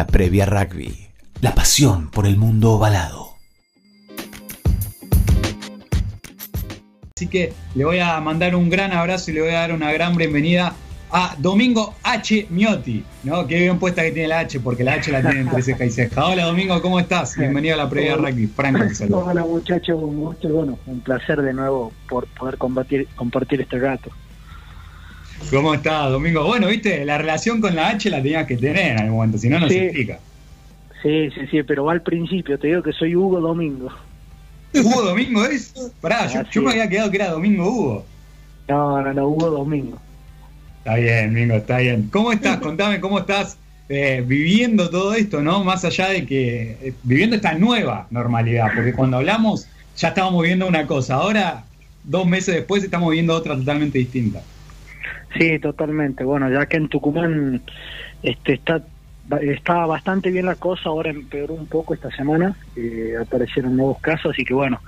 La previa rugby. La pasión por el mundo ovalado. Así que le voy a mandar un gran abrazo y le voy a dar una gran bienvenida a Domingo H. Miotti, ¿no? Qué bien puesta que tiene la H, porque la H la tiene entre ceja y ceja. Hola Domingo, ¿cómo estás? Bienvenido a la previa rugby. Franco, te Hola muchachos, un gusto, bueno, un placer de nuevo por poder compartir, compartir este rato. ¿Cómo estás, Domingo? Bueno, viste, la relación con la H la tenías que tener en algún momento, si no, no se explica. Sí, sí, sí, pero va al principio, te digo que soy Hugo Domingo. ¿Hugo Domingo es? Pará, yo, yo, me había quedado que era Domingo Hugo. No, no, no, Hugo Domingo. Está bien, Mingo, está bien. ¿Cómo estás? Contame cómo estás eh, viviendo todo esto, ¿no? Más allá de que eh, viviendo esta nueva normalidad, porque cuando hablamos ya estábamos viendo una cosa, ahora dos meses después estamos viendo otra totalmente distinta. Sí, totalmente. Bueno, ya que en Tucumán este, está está bastante bien la cosa, ahora empeoró un poco esta semana, eh, aparecieron nuevos casos, así que bueno,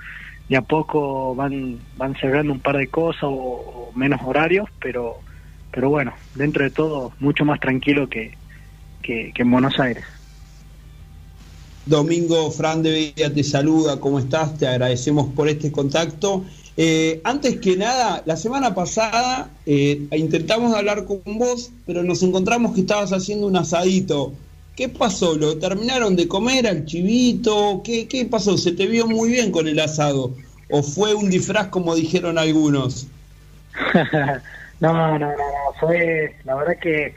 de a poco van van cerrando un par de cosas o menos horarios, pero pero bueno, dentro de todo, mucho más tranquilo que, que, en Buenos Aires. Domingo, Fran de Villa te saluda, ¿cómo estás? Te agradecemos por este contacto. Eh, antes que nada, la semana pasada eh, intentamos hablar con vos, pero nos encontramos que estabas haciendo un asadito. ¿Qué pasó? ¿Lo terminaron de comer al chivito? ¿Qué, qué pasó? ¿Se te vio muy bien con el asado? ¿O fue un disfraz como dijeron algunos? No, no, no, no, fue la verdad que,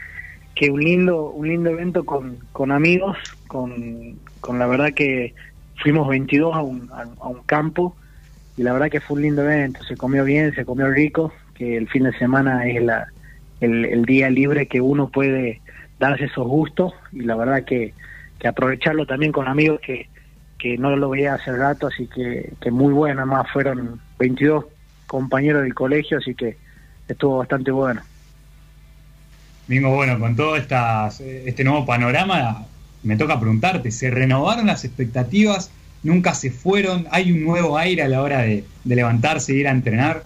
que un lindo un lindo evento con, con amigos, con, con la verdad que fuimos 22 a un, a, un campo y la verdad que fue un lindo evento, se comió bien, se comió rico, que el fin de semana es la, el, día libre que uno puede darse esos gustos y la verdad que, aprovecharlo también con amigos que, que no lo veía hace rato, así que, que muy bueno, además fueron 22 compañeros del colegio, así que estuvo bastante bueno. Mismo bueno, con todo estas, este nuevo panorama, me toca preguntarte, ¿se renovaron las expectativas? ¿Nunca se fueron? ¿Hay un nuevo aire a la hora de, levantarse e ir a entrenar?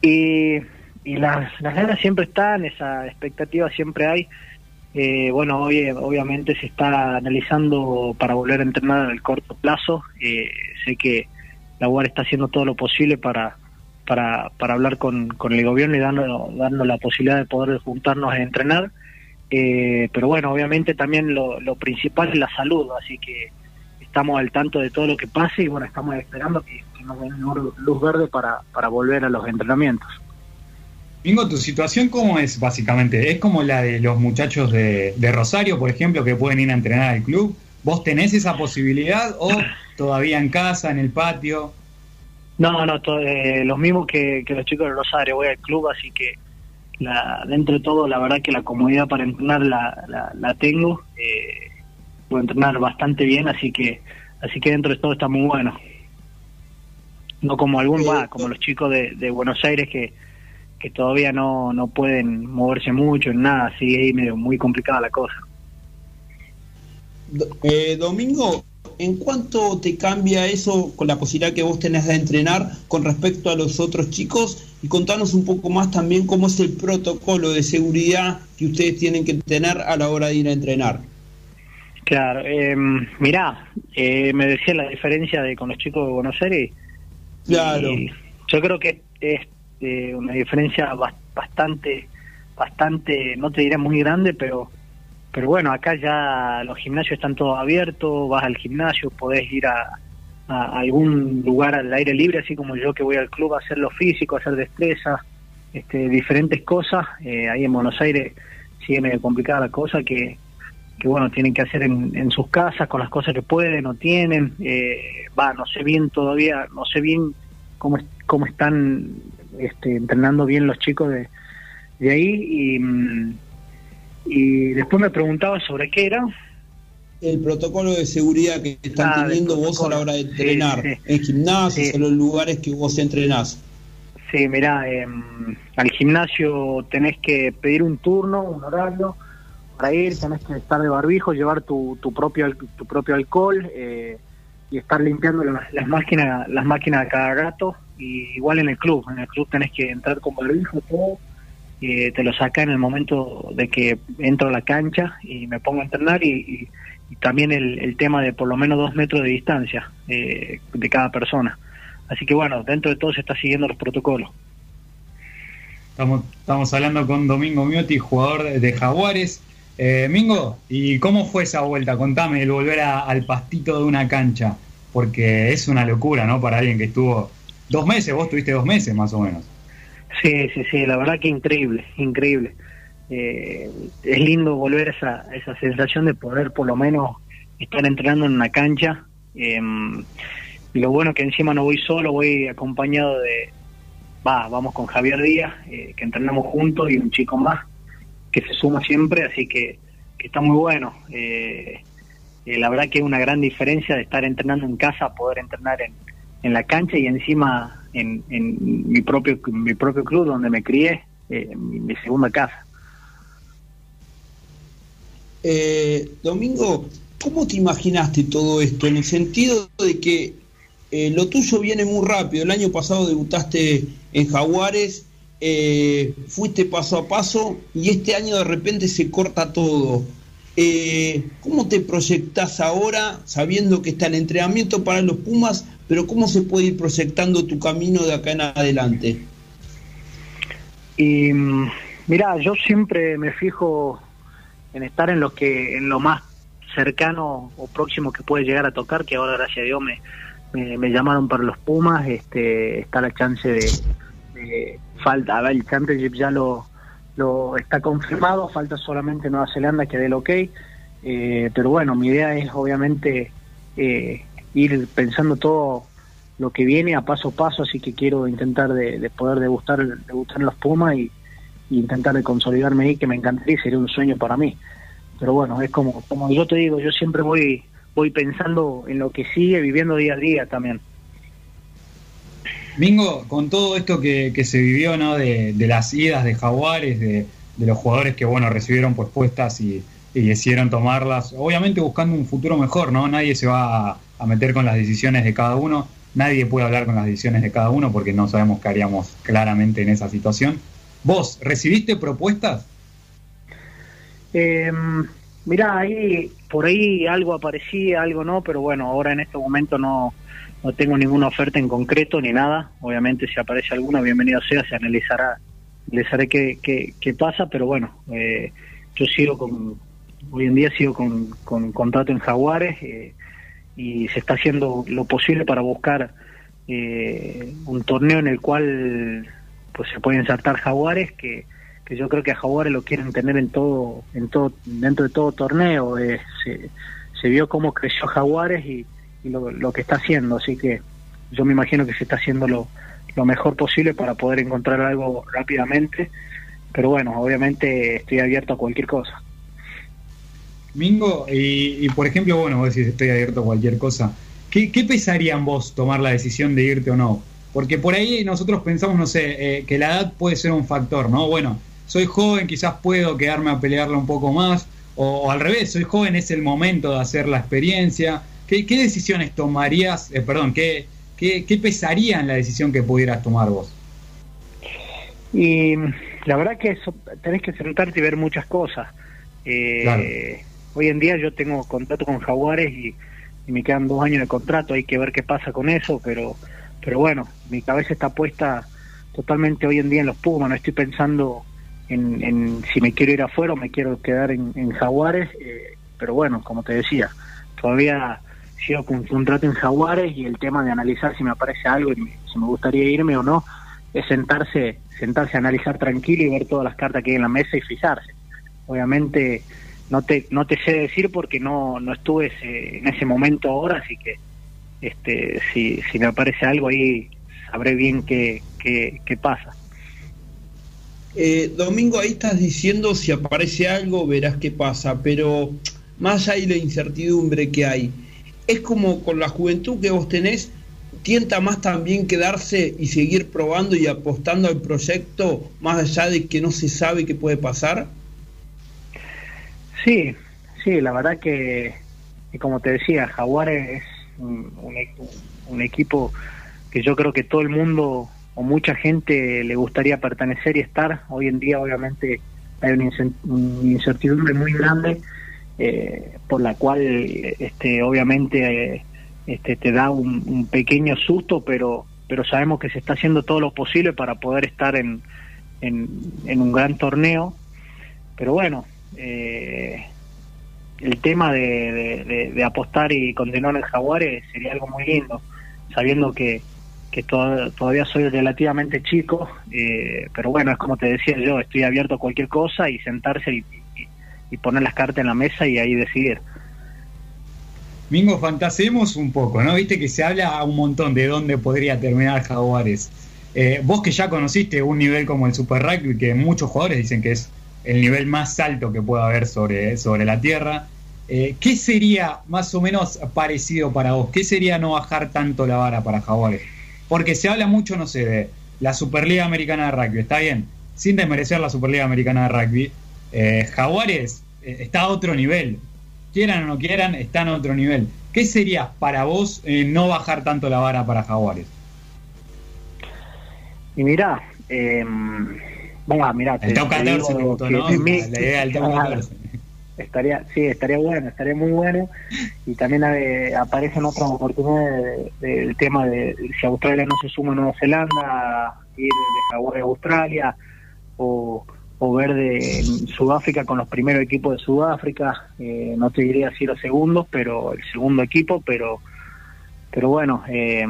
Y, y las, ganas siempre están, esa expectativa siempre hay. Eh, bueno, hoy obviamente se está analizando para volver a entrenar en el corto plazo. Eh, sé que la UAR está haciendo todo lo posible para, hablar con, con el gobierno y dando, dando la posibilidad de poder juntarnos a entrenar. Eh, pero bueno, obviamente también lo, lo principal es la salud, así que estamos al tanto de todo lo que pase y bueno, estamos esperando que, nos den luz verde para, para volver a los entrenamientos. Mingo, ¿tu situación cómo es básicamente? ¿Es como la de los muchachos de, de Rosario, por ejemplo, que pueden ir a entrenar al club? ¿Vos tenés esa posibilidad o todavía en casa, en el patio? No, no, eh, los mismos que, los chicos de Rosario, voy al club, así que la, dentro de todo, la verdad que la comodidad para entrenar la, la, tengo, eh, puedo entrenar bastante bien, así que así que dentro de todo está muy bueno. No como algún, va, como los chicos de, de Buenos Aires que, que todavía no, no pueden moverse mucho en nada, así ahí medio muy complicada la cosa. Eh, Domingo, ¿En cuánto te cambia eso con la posibilidad que vos tenés de entrenar con respecto a los otros chicos? Y contanos un poco más también cómo es el protocolo de seguridad que ustedes tienen que tener a la hora de ir a entrenar. Claro, eh, mirá, eh, me decía la diferencia de con los chicos de Buenos Aires. Claro. yo creo que es eh, una diferencia bastante, bastante, no te diré muy grande, pero pero bueno, acá ya los gimnasios están todos abiertos, vas al gimnasio, podés ir a, algún lugar al aire libre, así como yo que voy al club a hacer lo físico, hacer destreza, este, diferentes cosas. Eh, ahí en Buenos Aires sigue medio complicada la cosa que, bueno, tienen que hacer en, sus casas con las cosas que pueden o tienen. Eh, va, no sé bien todavía, no sé bien cómo, cómo están este, entrenando bien los chicos de, de ahí y... Y después me preguntaba sobre qué era. El protocolo de seguridad que están ah, teniendo vos a la hora de entrenar, en gimnasios, en los lugares que vos entrenás. Sí, mirá, em, al gimnasio tenés que pedir un turno, un horario para ir, tenés que estar de barbijo, llevar tu, tu propio tu propio alcohol eh, y estar limpiando las, máquinas las máquinas cada rato. Y igual en el club, en el club tenés que entrar con barbijo todo eh, te lo saca en el momento de que entro a la cancha y me pongo a entrenar y, también el, tema de por lo menos dos metros de distancia eh, de cada persona. Así que bueno, dentro de todo se está siguiendo los protocolos. Estamos, estamos hablando con Domingo Miotti, jugador de, Jaguares. Eh, Mingo, ¿y cómo fue esa vuelta? Contame el volver al pastito de una cancha, porque es una locura, ¿no? Para alguien que estuvo dos meses, vos tuviste dos meses más o menos. Sí, sí, sí, la verdad que increíble, increíble. Eh, es lindo volver a esa, esa sensación de poder por lo menos estar entrenando en una cancha. Em, lo bueno que encima no voy solo, voy acompañado de, va, vamos con Javier Díaz, eh, que entrenamos juntos, y un chico más que se suma siempre, así que, que está muy bueno. Eh, la verdad que es una gran diferencia de estar entrenando en casa poder entrenar en, en la cancha y encima en, mi propio mi propio club donde me crié, eh, mi, segunda casa. Eh, Domingo, ¿cómo te imaginaste todo esto? En el sentido de que eh, lo tuyo viene muy rápido. El año pasado debutaste en Jaguares, eh, fuiste paso a paso y este año de repente se corta todo. ¿Cómo te proyectás ahora sabiendo que está el entrenamiento para los Pumas, pero ¿cómo se puede ir proyectando tu camino de acá en adelante? Y mm, mira, yo siempre me fijo en estar en lo que en lo más cercano o próximo que puede llegar a tocar, que ahora gracias a Dios me, me, llamaron para los Pumas, este está la chance de, falta, a ver, el Championship ya lo, lo está confirmado, falta solamente Nueva Zelanda que dé el ok, eh, pero bueno, mi idea es obviamente eh, ir pensando todo lo que viene a paso a paso, así que quiero intentar de, poder degustar, degustar los Pumas y, intentar de consolidarme ahí, que me encantaría, sería un sueño para mí. Pero bueno, es como, como yo te digo, yo siempre voy, voy pensando en lo que sigue, viviendo día a día también. Mingo, con todo esto que, se vivió, ¿no? De, las idas de Jaguares, de, los jugadores que, bueno, recibieron puestas y, y decidieron tomarlas, obviamente buscando un futuro mejor, ¿no? Nadie se va a, a meter con las decisiones de cada uno. Nadie puede hablar con las decisiones de cada uno porque no sabemos qué haríamos claramente en esa situación. ¿Vos recibiste propuestas? Eh, mirá, ahí, por ahí algo aparecía, algo no, pero bueno, ahora en este momento no, no tengo ninguna oferta en concreto ni nada. Obviamente si aparece alguna, bienvenido sea, se analizará, analizaré qué, qué, qué pasa, pero bueno, eh, yo sigo con, hoy en día sigo con, con contrato en Jaguares. Eh, y se está haciendo lo posible para buscar eh, un torneo en el cual pues se pueden saltar jaguares que, que yo creo que a jaguares lo quieren tener en todo en todo dentro de todo torneo. Eh, se, se, vio cómo creció jaguares y, lo, lo, que está haciendo. Así que yo me imagino que se está haciendo lo, lo mejor posible para poder encontrar algo rápidamente. Pero bueno obviamente estoy abierto a cualquier cosa Mingo, y, por ejemplo, bueno, vos decís estoy abierto a cualquier cosa. ¿Qué, ¿Qué, pesaría en vos tomar la decisión de irte o no? Porque por ahí nosotros pensamos, no sé, eh, que la edad puede ser un factor, ¿no? Bueno, soy joven, quizás puedo quedarme a pelearla un poco más, o, al revés, soy joven, es el momento de hacer la experiencia. ¿Qué, qué decisiones tomarías, eh, perdón, qué, qué, qué pesaría en la decisión que pudieras tomar vos? Y la verdad que eso, tenés que sentarte y ver muchas cosas. Eh, Hoy en día yo tengo contrato con Jaguares y, me quedan dos años de contrato, hay que ver qué pasa con eso, pero, pero bueno, mi cabeza está puesta totalmente hoy en día en los Pumas, no estoy pensando en, si me quiero ir afuera o me quiero quedar en, Jaguares, eh, pero bueno, como te decía, todavía sigo con contrato en Jaguares y el tema de analizar si me aparece algo y si me gustaría irme o no, es sentarse, sentarse a analizar tranquilo y ver todas las cartas que hay en la mesa y fijarse. Obviamente no te no te sé decir porque no no estuve en ese momento ahora así que este si, si me aparece algo ahí sabré bien qué, qué, pasa. Eh, Domingo ahí estás diciendo si aparece algo verás qué pasa pero más hay la incertidumbre que hay es como con la juventud que vos tenés tienta más también quedarse y seguir probando y apostando al proyecto más allá de que no se sabe qué puede pasar Sí, sí, la verdad que, como te decía, Jaguares es un, un, equipo que yo creo que todo el mundo o mucha gente le gustaría pertenecer y estar. Hoy en día obviamente hay una incertidumbre muy grande eh, por la cual este, obviamente eh, este, te da un, pequeño susto, pero, pero sabemos que se está haciendo todo lo posible para poder estar en, en, un gran torneo. Pero bueno, eh, el tema de, apostar y continuar en Jaguares sería algo muy lindo, sabiendo que, que todavía soy relativamente chico, eh, pero bueno, es como te decía yo, estoy abierto a cualquier cosa y sentarse y, poner las cartas en la mesa y ahí decidir. Mingo, fantasemos un poco, ¿no? Viste que se habla un montón de dónde podría terminar Jaguares. Eh, vos que ya conociste un nivel como el Super Rugby, que muchos jugadores dicen que es el nivel más alto que pueda haber sobre, sobre la Tierra, eh, ¿qué sería más o menos parecido para vos? ¿Qué sería no bajar tanto la vara para Jaguares? Porque se habla mucho, no sé, de la Superliga Americana de Rugby, está bien, sin desmerecer la Superliga Americana de Rugby, eh, Jaguares eh, está a otro nivel, quieran o no quieran, está a otro nivel. ¿Qué sería para vos no bajar tanto la vara para Jaguares? Y mirá, eh, bueno, mirá, el top 14 ¿no? La idea del top 14 estaría sí estaría bueno estaría muy bueno. Y también eh, aparecen otras oportunidades del tema de si Australia no se suma a Nueva Zelanda ir de Hawái a Australia o, o ver de Sudáfrica con los primeros equipos de Sudáfrica. Eh, no te diría si los segundos pero el segundo equipo pero pero bueno eh,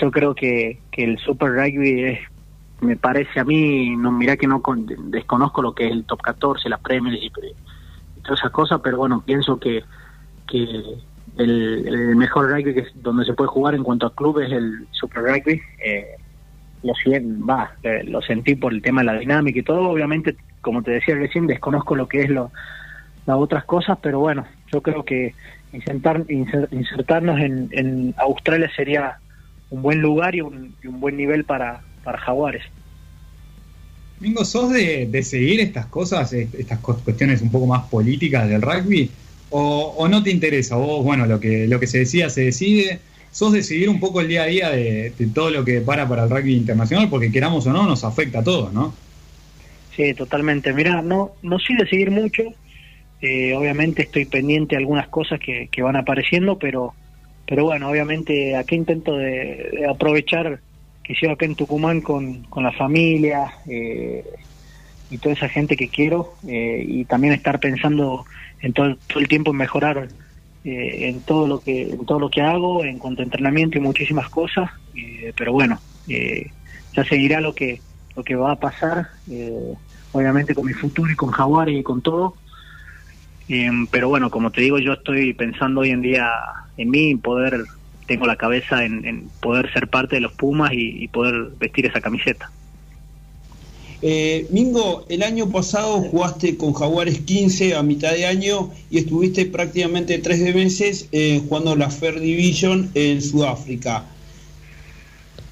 yo creo que, que el Super Rugby es me parece a mí no mira que no desconozco lo que es el top 14 las Premier y todas esas cosas, pero bueno, pienso que, que el, mejor rugby que es donde se puede jugar en cuanto a clubes es el Super Rugby. Eh, lo, va, eh, lo sentí por el tema de la dinámica y todo. Obviamente, como te decía recién, desconozco lo que es lo, las otras cosas, pero bueno, yo creo que insertar, insertarnos en, en Australia sería un buen lugar y un, y un buen nivel para, para Jaguares. Mingo, ¿sos de, seguir estas cosas, estas cuestiones un poco más políticas del rugby? ¿O, no te interesa? Vos, bueno, lo que, lo que se decía se decide. ¿Sos de seguir un poco el día a día de, todo lo que para para el rugby internacional? Porque queramos o no, nos afecta a todos, ¿no? Sí, totalmente. Mira, no, no sí de seguir mucho. Eh, obviamente estoy pendiente de algunas cosas que, van apareciendo, pero, pero bueno, obviamente aquí intento de aprovechar llevo acá en Tucumán con, con la familia eh, y toda esa gente que quiero eh, y también estar pensando en todo, el tiempo en mejorar eh, en todo lo que en todo lo que hago en cuanto a entrenamiento y muchísimas cosas pero bueno ya seguirá lo que lo que va a pasar obviamente con mi futuro y con Jaguar y con todo. Pero bueno como te digo yo estoy pensando hoy en día en mí poder tengo la cabeza en, poder ser parte de los Pumas y, poder vestir esa camiseta. Eh, Mingo, el año pasado jugaste con Jaguares 15 a mitad de año y estuviste prácticamente tres meses eh, jugando la Fair Division en Sudáfrica.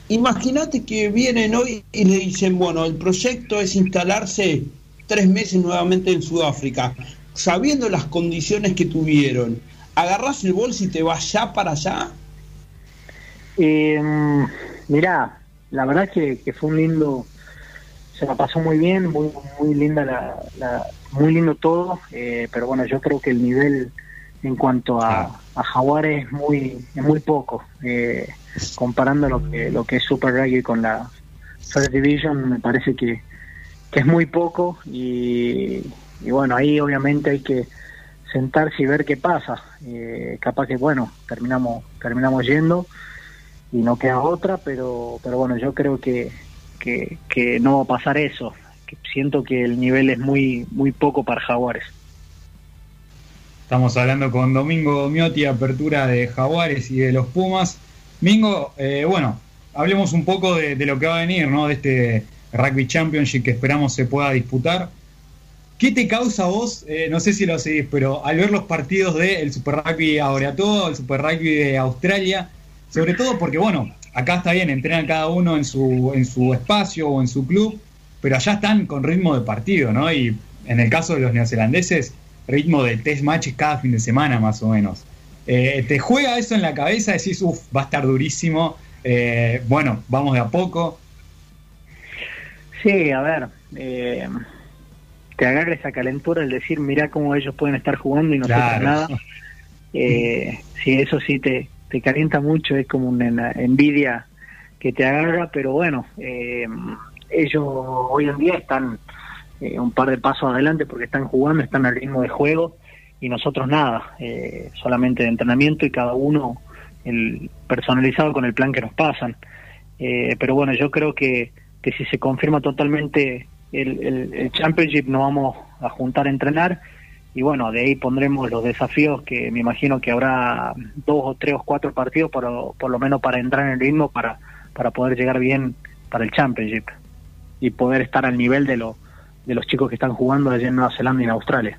Imagínate que vienen hoy y le dicen, bueno, el proyecto es instalarse tres meses nuevamente en Sudáfrica, sabiendo las condiciones que tuvieron. ¿Agarrás el bolso y te vas ya para allá? Eh, mirá, la verdad que, que fue un lindo, se la pasó muy bien, muy muy linda la, muy lindo todo, eh, pero bueno, yo creo que el nivel en cuanto a, a Jaguar es muy es muy poco, eh, comparando lo que lo que es Super Rugby con la First Division, me parece que, que es muy poco y, y bueno, ahí obviamente hay que sentarse y ver qué pasa. Eh, capaz que bueno, terminamos terminamos yendo y no queda otra, pero, pero bueno, yo creo que, que, no va a pasar eso. Siento que el nivel es muy, muy poco para Jaguares. Estamos hablando con Domingo Miotti, apertura de Jaguares y de los Pumas. Mingo, eh, bueno, hablemos un poco de, lo que va a venir, ¿no? De este Rugby Championship que esperamos se pueda disputar. ¿Qué te causa vos, eh, no sé si lo seguís, pero al ver los partidos del Super Rugby todo el Super Rugby de Australia, sobre todo porque, bueno, acá está bien, entrenan cada uno en su, en su espacio o en su club, pero allá están con ritmo de partido, ¿no? Y en el caso de los neozelandeses, ritmo de test matches cada fin de semana más o menos. Eh, te juega eso en la cabeza, decís, uff, va a estar durísimo, eh, bueno, vamos de a poco. Sí, a ver, eh, te agarra esa calentura el decir, mira cómo ellos pueden estar jugando y no Claro. nada. Eh, sí, eso sí te, te calienta mucho, es como una envidia que te agarra, pero bueno, eh, ellos hoy en día están eh, un par de pasos adelante porque están jugando, están al ritmo de juego y nosotros nada, eh, solamente de entrenamiento y cada uno el personalizado con el plan que nos pasan. Pero bueno, yo creo que, que si se confirma totalmente el, el, el Championship nos vamos a juntar a entrenar y bueno, de ahí pondremos los desafíos que me imagino que habrá dos o tres o cuatro partidos por, por lo menos para entrar en el ritmo para, para poder llegar bien para el Championship y poder estar al nivel de, lo, de los chicos que están jugando allá en Nueva Zelanda y en Australia.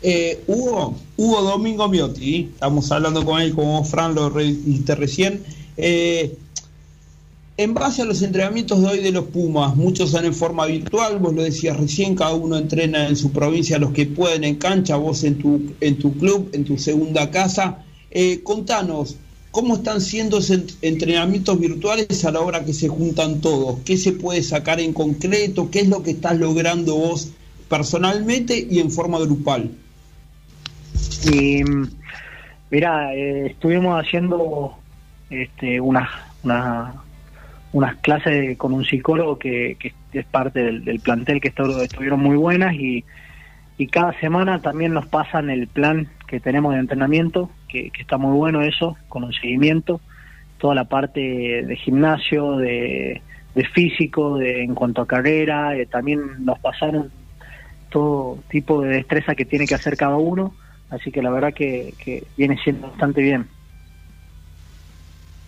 Eh, Hugo, Hugo Domingo Miotti, estamos hablando con él como Fran lo dijiste recién. Eh, en base a los entrenamientos de hoy de los Pumas, muchos son en forma virtual, vos lo decías recién, cada uno entrena en su provincia los que pueden en cancha, vos en tu, en tu club, en tu segunda casa. Eh, contanos, ¿cómo están siendo esos entrenamientos virtuales a la hora que se juntan todos? ¿Qué se puede sacar en concreto? ¿Qué es lo que estás logrando vos personalmente y en forma grupal? Mira, eh, estuvimos haciendo este, unas unas unas clases con un psicólogo que, que es parte del, plantel que estu- estuvieron muy buenas y, cada semana también nos pasan el plan que tenemos de entrenamiento, que, que está muy bueno eso, con un seguimiento, toda la parte de gimnasio, de, de físico, de en cuanto a carrera, eh, también nos pasaron todo tipo de destreza que tiene que hacer cada uno, así que la verdad que, que viene siendo bastante bien.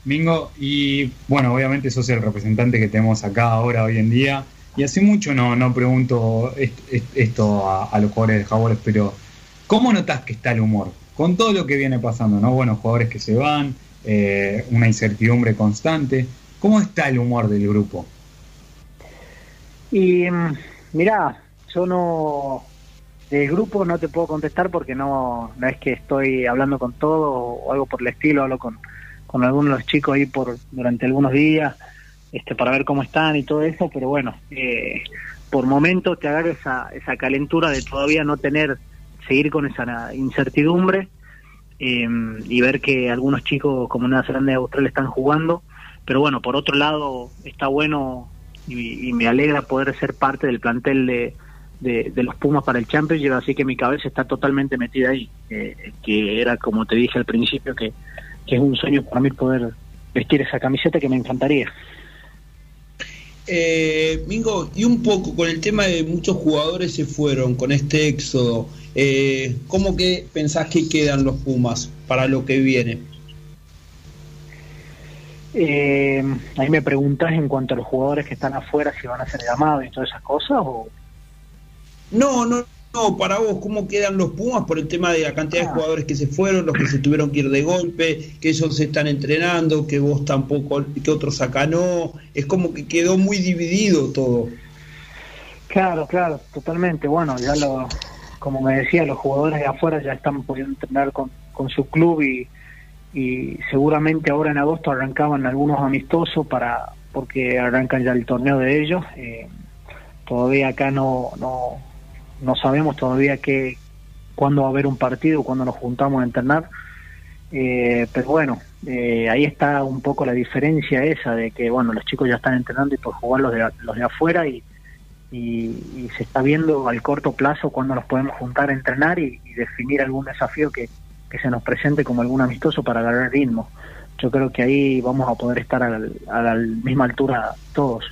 Mingo, y bueno, obviamente sos el representante que tenemos acá ahora, hoy en día, y hace mucho no, no pregunto est- est- esto a, a los jugadores de Jaguares, pero ¿cómo notas que está el humor? Con todo lo que viene pasando, ¿no? Bueno, jugadores que se van, eh, una incertidumbre constante, ¿cómo está el humor del grupo? Y mm, mirá, yo no del grupo no te puedo contestar porque no, no es que estoy hablando con todo o algo por el estilo, hablo con, con algunos chicos ahí por durante algunos días este para ver cómo están y todo eso, pero bueno, eh, por momentos te agarra esa, esa calentura de todavía no tener, seguir con esa incertidumbre eh, y ver que algunos chicos como Nueva Zelanda y Australia están jugando, pero bueno, por otro lado está bueno y, me alegra poder ser parte del plantel de, de, de los Pumas para el Championship, así que mi cabeza está totalmente metida ahí, eh, que era como te dije al principio, que, que es un sueño para mí poder vestir esa camiseta que me encantaría. Eh, Mingo, y un poco con el tema de muchos jugadores se fueron con este éxodo, eh, ¿cómo que pensás que quedan los Pumas para lo que viene? Eh, ahí me preguntas en cuanto a los jugadores que están afuera si van a ser llamados y todas esas cosas o No, no, no, para vos, ¿cómo quedan los Pumas por el tema de la cantidad de Ah. jugadores que se fueron, los que se tuvieron que ir de golpe, que ellos se están entrenando, que vos tampoco, que otros acá no? Es como que quedó muy dividido todo. Claro, claro, totalmente. Bueno, ya lo, como me decía, los jugadores de afuera ya están pudiendo entrenar con, con su club y, y seguramente ahora en agosto arrancaban algunos amistosos para porque arrancan ya el torneo de ellos. Eh, todavía acá no, no, no sabemos todavía qué, cuándo va a haber un partido, cuándo nos juntamos a entrenar. Eh, pero bueno, eh, ahí está un poco la diferencia esa de que bueno los chicos ya están entrenando y por jugar los de, los de afuera y, y, se está viendo al corto plazo cuándo nos podemos juntar a entrenar y, definir algún desafío que, que se nos presente como algún amistoso para agarrar ritmo. Yo creo que ahí vamos a poder estar a la misma altura todos.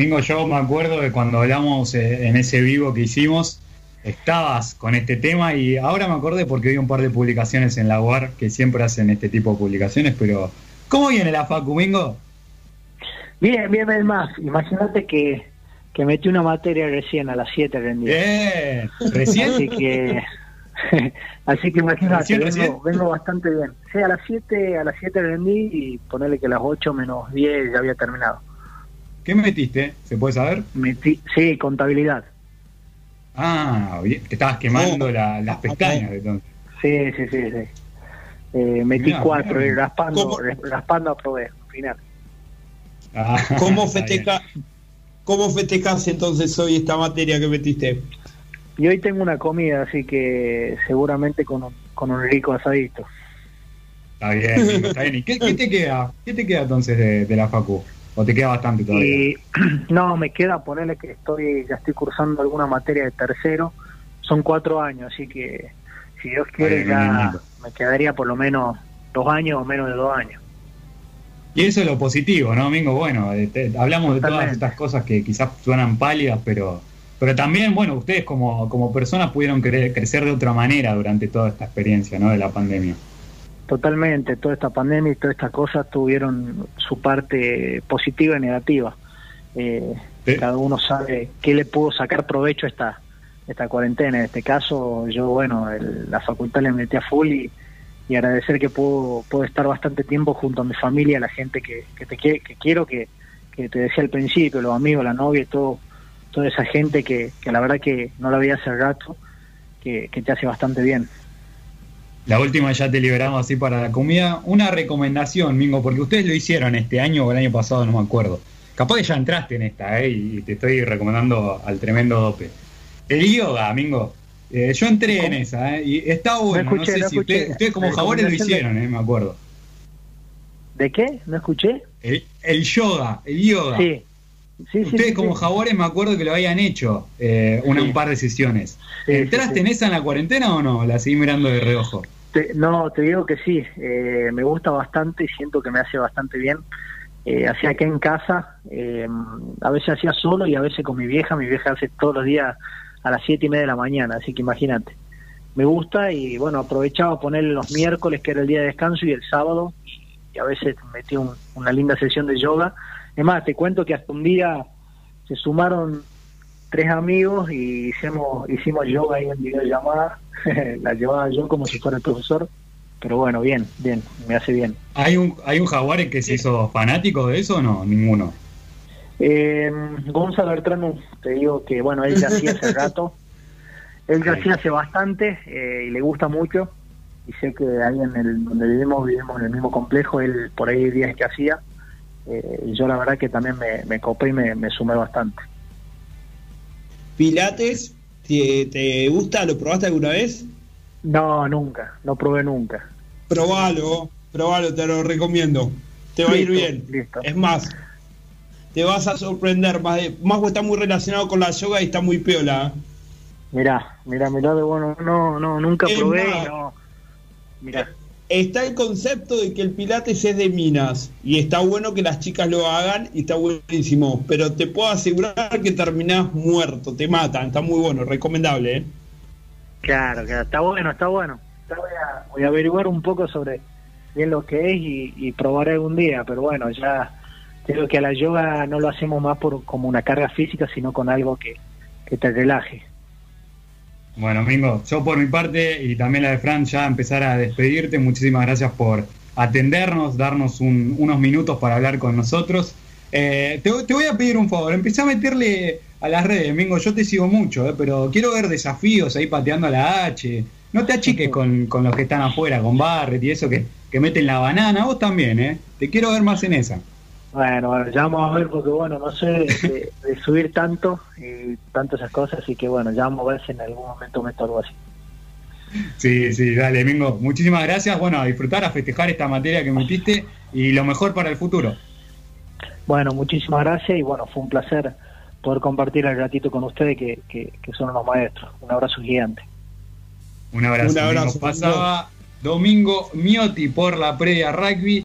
Mingo, yo me acuerdo de cuando hablamos eh, en ese vivo que hicimos, estabas con este tema y ahora me acordé porque vi un par de publicaciones en la UAR que siempre hacen este tipo de publicaciones, pero ¿cómo viene la Facu, Mingo? Bien, bien, bien más. Imagínate que, que metí una materia recién a las 7 rendí. Bien, recién. Así que, así que imagínate, ¿Recién, vengo, vengo bastante bien. Sí, a las 7, a las 7 rendí y ponerle que a las 8 menos 10 ya había terminado. ¿Qué metiste? ¿Se puede saber? Metí, sí, contabilidad. Ah, bien, te estabas quemando Oh. la- las pestañas entonces. Sí, sí, sí, sí. Eh, metí Mirá, 4 mirá. y raspando, ¿Cómo? raspando aprobé, al final. Ah, ¿Cómo, festeja, ¿Cómo festejas entonces hoy esta materia que metiste? Y hoy tengo una comida, así que seguramente con un, con un rico asadito. Está bien, está bien. ¿Y qué, te queda? ¿Qué te queda entonces de, la facu? ¿O te queda bastante todavía? no, me queda ponerle que estoy ya estoy cursando alguna materia de tercero. Son cuatro años, así que si Dios quiere ya me quedaría por lo menos dos años o menos de dos años. Y eso es lo positivo, ¿no, Domingo? Bueno, hablamos de todas estas cosas que quizás suenan pálidas, pero, pero también, bueno, ustedes como, como personas pudieron crecer de otra manera durante toda esta experiencia, ¿no? De la pandemia. Totalmente, toda esta pandemia y todas estas cosas tuvieron su parte positiva y negativa. Eh, cada uno sabe qué le pudo sacar provecho a esta, esta cuarentena. En este caso, yo, bueno, la facultad le metí a full y y agradecer que puedo, puedo estar bastante tiempo junto a mi familia, la gente que, que, te, que quiero, que, que te decía al principio, los amigos, la novia, todo, toda esa gente que, que la verdad que no la veía hace rato, que, que te hace bastante bien. La última ya te liberamos así para la comida. Una recomendación, Mingo, porque ustedes lo hicieron este año o el año pasado, no me acuerdo. Capaz que ya entraste en esta, ¿eh? Y te estoy recomendando al tremendo dope. El yoga, Mingo. Eh, yo entré en esa, ¿eh? y está bueno. No, sé si ustedes como jaguares lo hicieron, ¿eh? me acuerdo. ¿De qué? ¿No escuché? El, yoga, el yoga. Sí. Ustedes como jaguares me acuerdo que lo habían hecho eh, una, un par de sesiones. ¿Entraste en esa en la cuarentena o no? La seguí mirando de reojo. no, te digo que sí. Eh, me gusta bastante y siento que me hace bastante bien. Eh, hacía acá en casa, a veces hacía solo y a veces con mi vieja. Mi vieja hace todos los días a las siete y media de la mañana, así que imagínate. Me gusta y bueno, aprovechaba poner los miércoles, que era el día de descanso, y el sábado, y a veces metí una linda sesión de yoga. Es más, te cuento que hasta un día se sumaron tres amigos y hicimos, hicimos yoga ahí en videollamada, la llevaba yo como si fuera el profesor, pero bueno, bien, bien, me hace bien. ¿Hay un, hay un jaguar que se hizo fanático de eso o no? Ninguno. Eh, Gonzalo Bertrano, te digo que, bueno, él ya hacía hace rato, él ya hacía hace bastante eh, y le gusta mucho. Y sé que ahí en el donde vivimos, vivimos en el mismo complejo, él por ahí días que hacía. Eh, y yo la verdad que también me, me copé y me, me sumé bastante. ¿Pilates? ¿Te, ¿Te gusta? ¿Lo probaste alguna vez? No, nunca, no probé nunca. Probalo, probalo, te lo recomiendo. Te va a ir bien. Es más, te vas a sorprender. Más, más está muy relacionado con la yoga y está muy piola. Mirá, mirá, mirá de bueno, no, no, nunca probé, no. Mirá. Está el concepto de que el pilates es de minas y está bueno que las chicas lo hagan y está buenísimo, pero te puedo asegurar que terminás muerto, te matan, está muy bueno, recomendable, ¿eh? Claro, claro, está bueno, está bueno. Voy a, voy a averiguar un poco sobre bien lo que es y, y probar algún día, pero bueno, ya creo que a la yoga no lo hacemos más por como una carga física, sino con algo que, te relaje. Bueno, Mingo, yo por mi parte y también la de Fran ya empezar a despedirte. Muchísimas gracias por atendernos, darnos unos minutos para hablar con nosotros. Eh, te, voy a pedir un favor, empecé a meterle a las redes, Mingo, yo te sigo mucho, eh, pero quiero ver desafíos ahí pateando a la H. No te achiques con, con los que están afuera, con Barret y eso que, que meten la banana, vos también, ¿eh? Te quiero ver más en esa. Bueno, ya vamos a ver porque bueno, no sé de, subir tanto y tantas esas cosas, así que bueno, ya vamos a ver si en algún momento meto algo así. Sí, sí, dale, Mingo. Muchísimas gracias. Bueno, a disfrutar, a festejar esta materia que metiste y lo mejor para el futuro. Bueno, muchísimas gracias y bueno, fue un placer poder compartir el ratito con ustedes que, que, son los maestros. Un abrazo gigante. Un abrazo. Un abrazo. Pasaba Domingo Miotti por la previa rugby.